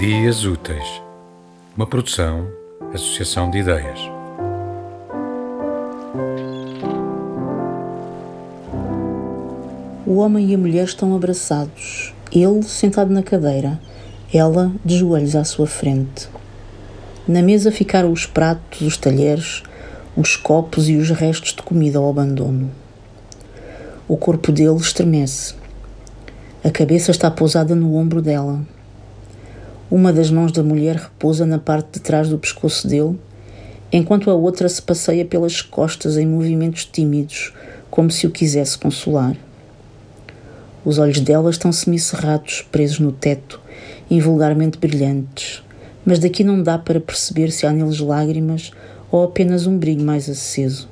Dias Úteis, uma produção, associação de ideias. O homem e a mulher estão abraçados, ele sentado na cadeira, ela de joelhos à sua frente. Na mesa ficaram os pratos, os talheres, os copos e os restos de comida ao abandono. O corpo dele estremece. A cabeça está pousada no ombro dela. Uma das mãos da mulher repousa na parte de trás do pescoço dele, enquanto a outra se passeia pelas costas em movimentos tímidos, como se o quisesse consolar. Os olhos dela estão semicerrados, presos no teto, invulgarmente brilhantes, mas daqui não dá para perceber se há neles lágrimas ou apenas um brilho mais aceso.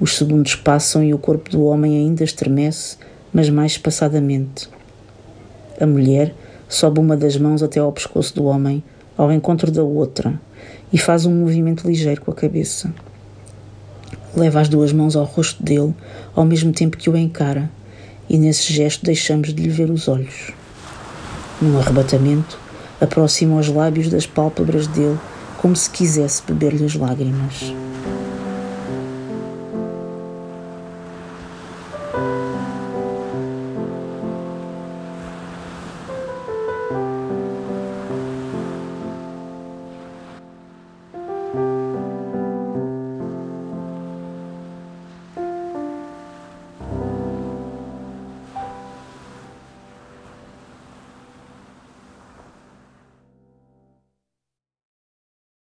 Os segundos passam e o corpo do homem ainda estremece, mas mais espaçadamente. A mulher sobe uma das mãos até ao pescoço do homem, ao encontro da outra, e faz um movimento ligeiro com a cabeça. Leva as duas mãos ao rosto dele, ao mesmo tempo que o encara, e nesse gesto deixamos de lhe ver os olhos. Num arrebatamento, aproxima os lábios das pálpebras dele, como se quisesse beber-lhe as lágrimas.